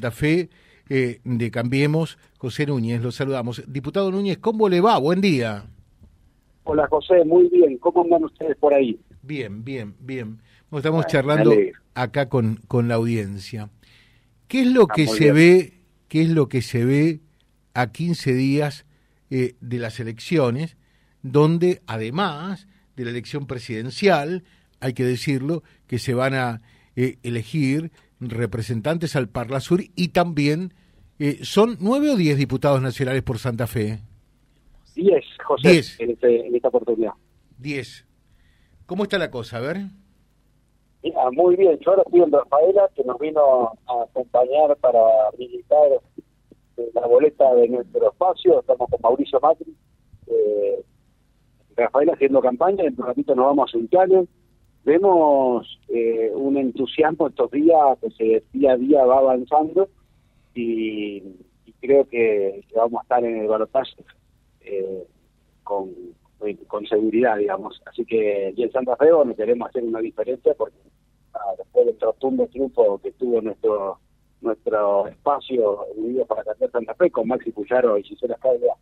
La fe eh, de Cambiemos, José Núñez, lo saludamos. Diputado Núñez, ¿cómo le va? Buen día. Hola José, muy bien. ¿Cómo andan ustedes por ahí? Bien, bien, bien. Estamos charlando acá con, con la audiencia. ¿Qué es lo ah, que se ve, qué es lo que se ve a 15 días eh, de las elecciones, donde además de la elección presidencial, hay que decirlo, que se van a eh, elegir representantes al Parla Sur y también eh, son nueve o diez diputados nacionales por Santa Fe. Diez, José, diez. Este, en, esta oportunidad. Diez. ¿Cómo está la cosa? A ver. muy bien. Yo ahora estoy en Rafaela, que nos vino a acompañar para visitar eh, la boleta de nuestro espacio. Estamos con Mauricio Macri. Eh, Rafaela haciendo campaña. En un ratito nos vamos a Italia vemos eh, un entusiasmo estos días que día a día va avanzando y, creo que, vamos a estar en el balotaje eh, con, con seguridad, digamos. Así que en Santa Fe no queremos hacer una diferencia porque ah, después del rotundo triunfo que tuvo nuestro nuestro espacio unido para cambiar Santa Fe con Maxi Puyaro y Gisela Escaglia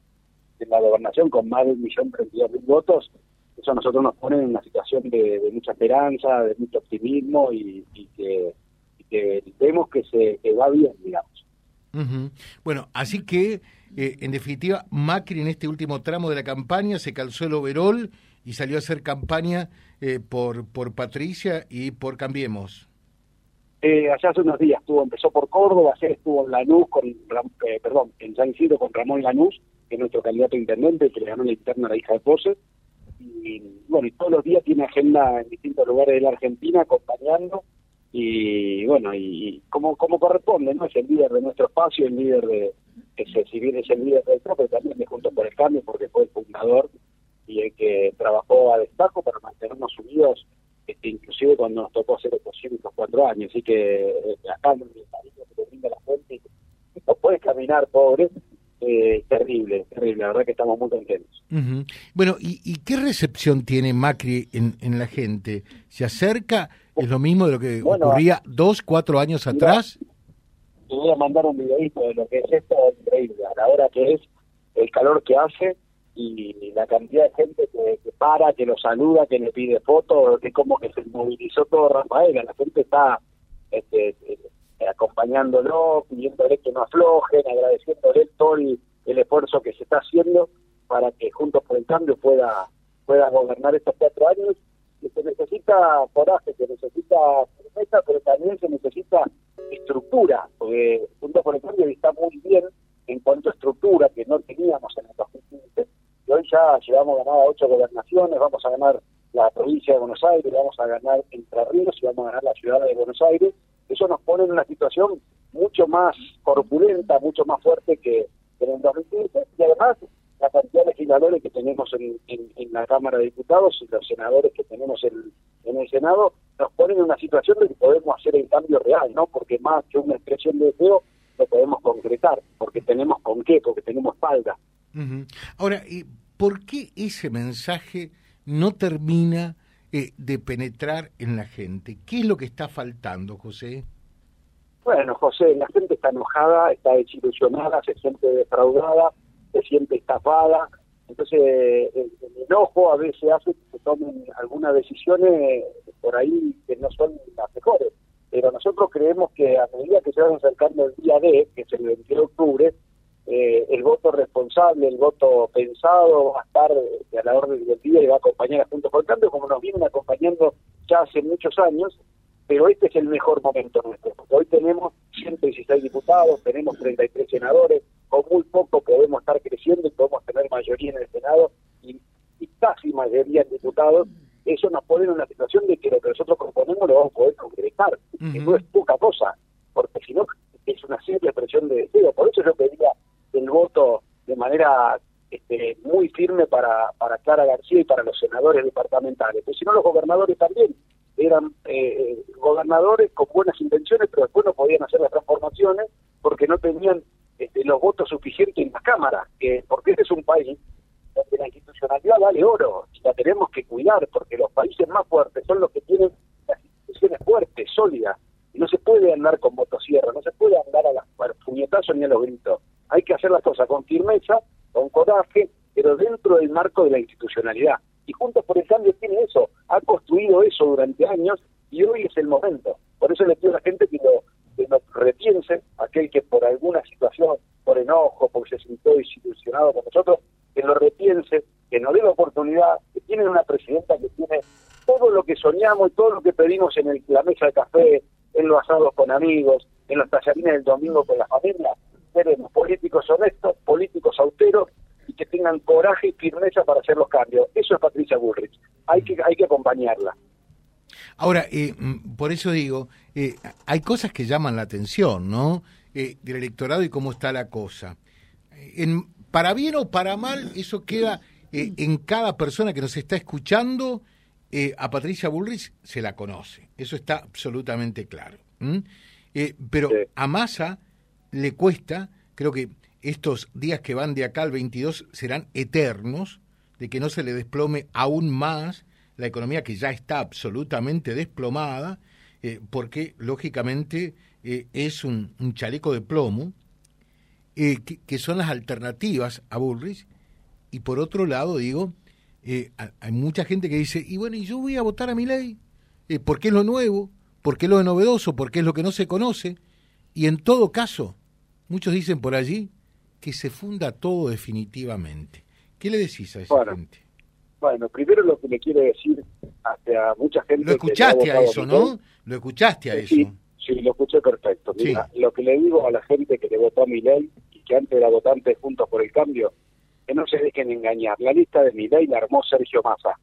en la gobernación con más de un millón treinta mil votos, eso a nosotros nos pone en una situación de, mucha esperanza, de mucho optimismo y, que, vemos que se va bien, digamos. Bueno, así que, eh, en definitiva, Macri en este último tramo de la campaña se calzó el overol y salió a hacer campaña eh, por, por Patricia y por Cambiemos. Eh, allá hace unos días estuvo, empezó por Córdoba, ayer estuvo en Lanús, con, eh, perdón, en San Isidro con Ramón Lanús, que es nuestro candidato a intendente, que le ganó la interna a la hija de Pose, y bueno, y todos los días tiene agenda en distintos lugares de la Argentina acompañando y bueno, y, como, como corresponde, ¿no? Es el líder de nuestro espacio, el líder de, que si bien es el líder del pero también de Juntos por el Cambio porque fue el fundador y el que trabajó a destaco para mantenernos unidos, este, inclusive cuando nos tocó hacer oposición estos cuatro años, así que eh, acá en el que brinda la fuente, no puede caminar, pobre, eh, terrible, terrible, la verdad que estamos muy contentos. Bueno, ¿y, qué recepción tiene Macri en, la gente? ¿Se acerca? ¿Es lo mismo de lo que ocurría dos, cuatro años atrás? Te voy a mandar un videito de lo que es esto, increíble, a la hora que es, el calor que hace y la cantidad de gente que, para, que lo saluda, que le pide fotos, que como que se movilizó todo Rafael, la gente está este, eh, acompañándolo, pidiéndole que no aflojen, agradeciéndole todo el, esfuerzo que se está haciendo para que Juntos por el Cambio pueda, pueda gobernar estos cuatro años. Y se necesita coraje, se necesita firmeza, pero también se necesita estructura, porque Juntos por el Cambio está muy bien en cuanto a estructura que no teníamos en el 2015. Y hoy ya llevamos ganada ocho gobernaciones, vamos a ganar la provincia de Buenos Aires, vamos a ganar Entre Ríos y vamos a ganar la ciudad de Buenos Aires eso nos pone en una situación mucho más corpulenta, mucho más fuerte que, en el 2015, y además la cantidad de legisladores que tenemos en, la Cámara de Diputados y los senadores que tenemos en, el Senado nos ponen en una situación de que podemos hacer el cambio real, ¿no? Porque más que una expresión de deseo, lo podemos concretar, porque tenemos con qué, porque tenemos espalda. Ahora, ¿por qué ese mensaje no termina eh, de penetrar en la gente. ¿Qué es lo que está faltando, José? Bueno, José, la gente está enojada, está desilusionada, se siente defraudada, se siente estafada. Entonces, el, enojo a veces hace que se tomen algunas decisiones por ahí que no son las mejores. Pero nosotros creemos que a medida que se van acercando el día D, que es el 20 de octubre, eh, el voto responsable, el voto pensado va a estar a la orden del día y va a acompañar a Juntos por el Cambio como nos vienen acompañando ya hace muchos años, pero este es el mejor momento nuestro, porque hoy tenemos 116 diputados, tenemos 33 senadores, con muy poco podemos estar creciendo y podemos tener mayoría en el Senado y, casi mayoría en diputados, eso nos pone en una situación de que lo que nosotros proponemos lo vamos a poder concretar, que no es poca cosa, porque si no es una simple expresión de deseo, por eso yo pedía voto de manera este, muy firme para, para Clara García y para los senadores departamentales. Pues si no, los gobernadores también eran eh, gobernadores con buenas intenciones, pero después no podían hacer las transformaciones porque no tenían este, los votos suficientes en la Cámara, que, porque este es un país donde la institucionalidad vale oro y la tenemos que cuidar, porque los países más fuertes son los que tienen las instituciones fuertes, sólidas, no se puede andar con motosierra, no se puede andar a las puñetazos ni a los gritos. Hay que hacer las cosas con firmeza, con coraje, pero dentro del marco de la institucionalidad. Y Juntos por el Cambio tiene eso, ha construido eso durante años y hoy es el momento. Por eso le pido a la gente que lo, que lo repiense, aquel que por alguna situación, por enojo, porque se sintió desilusionado con nosotros, que lo repiense, que nos dé la oportunidad, que tiene una presidenta que tiene todo lo que soñamos y todo lo que pedimos en la mesa de café, en los asados con amigos, en las tallarines del domingo con la familia. Queremos políticos honestos, políticos austeros y que tengan coraje y firmeza para hacer los cambios. Eso es Patricia Bullrich. Hay que, hay que acompañarla. Ahora, eh, mm, por eso digo, eh, hay cosas que llaman la atención, ¿no? Eh, del electorado y cómo está la cosa. En, para bien o para mal, eso queda en cada persona que nos está escuchando. a Patricia Bullrich se la conoce, eso está absolutamente claro. pero a Massa le cuesta, creo que estos días que van de acá al 22 serán eternos, de que no se le desplome aún más la economía que ya está absolutamente desplomada, eh, porque lógicamente eh, es un, chaleco de plomo, eh, que, son las alternativas a Bullrich, y por otro lado digo, hay mucha gente que dice, y bueno, y yo voy a votar a mi ley, porque es lo nuevo, porque es lo novedoso, porque es lo que no se conoce, y en todo caso, muchos dicen por allí que se funda todo definitivamente. ¿Qué le decís a esa gente? Bueno, primero lo que le quiero decir a mucha gente. Lo escuchaste a eso, ¿no? Lo escuchaste a eso. Sí, lo escuché perfecto. Mira, lo que le digo a la gente que le votó a mi ley y que antes era votante Juntos por el Cambio, que no se dejen engañar. La lista de mi ley la armó Sergio Massa.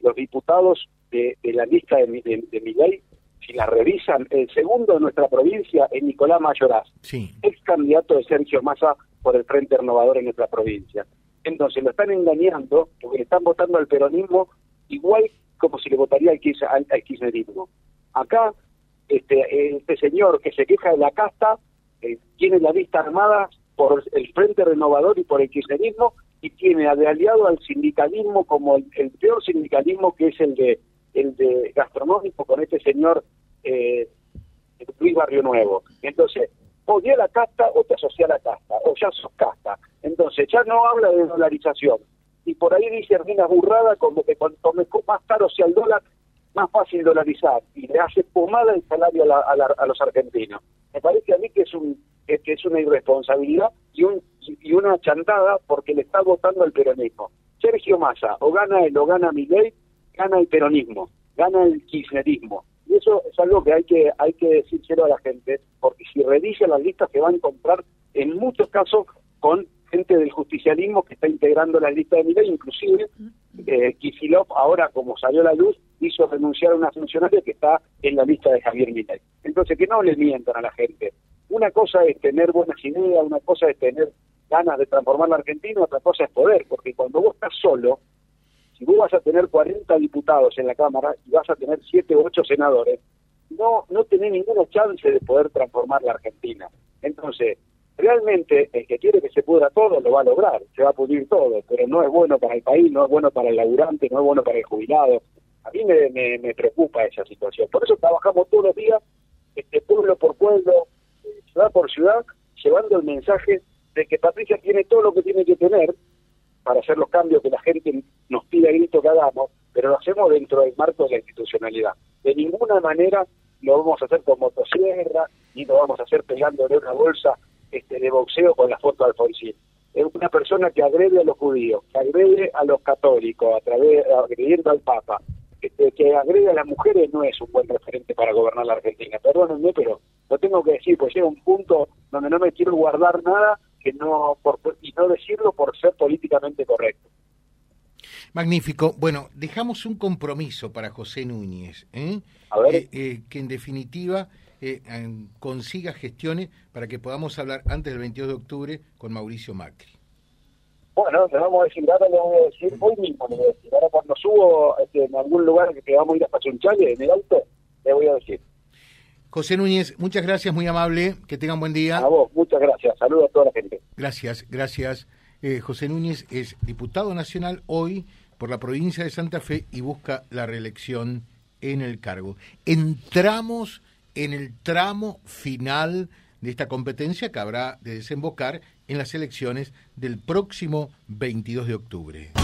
Los diputados de, la lista de, de, mi ley, si la revisan, el segundo de nuestra provincia es Nicolás Mayoraz, ex candidato de Sergio Massa por el Frente Renovador en nuestra provincia. Entonces lo están engañando porque le están votando al peronismo igual como si le votaría al, kirchnerismo. Acá, este, este señor que se queja de la casta eh, tiene la vista armada por el Frente Renovador y por el kirchnerismo y tiene de aliado al sindicalismo como el, peor sindicalismo que es el de el de gastronómico con este señor eh, Luis Barrio Nuevo. Entonces, odia la casta o te asocia a la casta, o ya sos casta. Entonces, ya no habla de dolarización. Y por ahí dice Hermina Burrada como que cuanto más caro sea el dólar, más fácil dolarizar. Y le hace pomada el salario a, los argentinos. Me parece a mí que es, un, que es una irresponsabilidad y, un, y una chantada porque le está votando el peronismo. Sergio Massa, o gana él o gana Milei, gana el peronismo, gana el kirchnerismo. Y eso es algo que hay que hay que a la gente, porque si revisa las listas se va a encontrar en muchos casos con gente del justicialismo que está integrando la lista de Milei, inclusive eh, ahora como salió la luz, hizo renunciar a una funcionaria que está en la lista de Javier Milei. Entonces, que no le mientan a la gente. Una cosa es tener buenas ideas, una cosa es tener ganas de transformar la Argentina, otra cosa es poder, porque cuando vos estás solo, si vos vas a tener 40 diputados en la Cámara y vas a tener 7 u 8 senadores, no, no tenés ninguna chance de poder transformar la Argentina. Entonces, realmente el que quiere que se pudra todo lo va a lograr, se va a pudrir todo, pero no es bueno para el país, no es bueno para el laburante, no es bueno para el jubilado. A mí me, me, preocupa esa situación. Por eso trabajamos todos los días, este pueblo por pueblo, ciudad por ciudad, llevando el mensaje de que Patricia tiene todo lo que tiene que tener para hacer los cambios que la gente nos pide a grito que hagamos, pero lo hacemos dentro del marco de la institucionalidad. De ninguna manera lo vamos a hacer con motosierra, ni lo vamos a hacer pegándole una bolsa este, de boxeo con la foto de Alfonsín. Es una persona que agrede a los judíos, que agrede a los católicos, a través agrediendo al Papa, este, que agrede a las mujeres no es un buen referente para gobernar la Argentina. Perdónenme, pero lo tengo que decir, pues llega un punto donde no me quiero guardar nada que no por, y no decirlo por ser políticamente correcto. Magnífico. Bueno, dejamos un compromiso para José Núñez, ¿eh? Eh, eh, que en definitiva consiga gestiones para que podamos hablar antes del 22 de octubre con Mauricio Macri. Bueno, le vamos a decir, ahora le voy a decir, hoy mismo le voy a decir, ahora cuando subo este, en algún lugar que vamos a ir a Pachunchale en el auto, le voy a decir. José Núñez, muchas gracias, muy amable, que tengan buen día. A vos, muchas gracias, saludos a toda la gente. Gracias, gracias. Eh, José Núñez es diputado nacional hoy por la provincia de Santa Fe y busca la reelección en el cargo. Entramos en el tramo final de esta competencia que habrá de desembocar en las elecciones del próximo 22 de octubre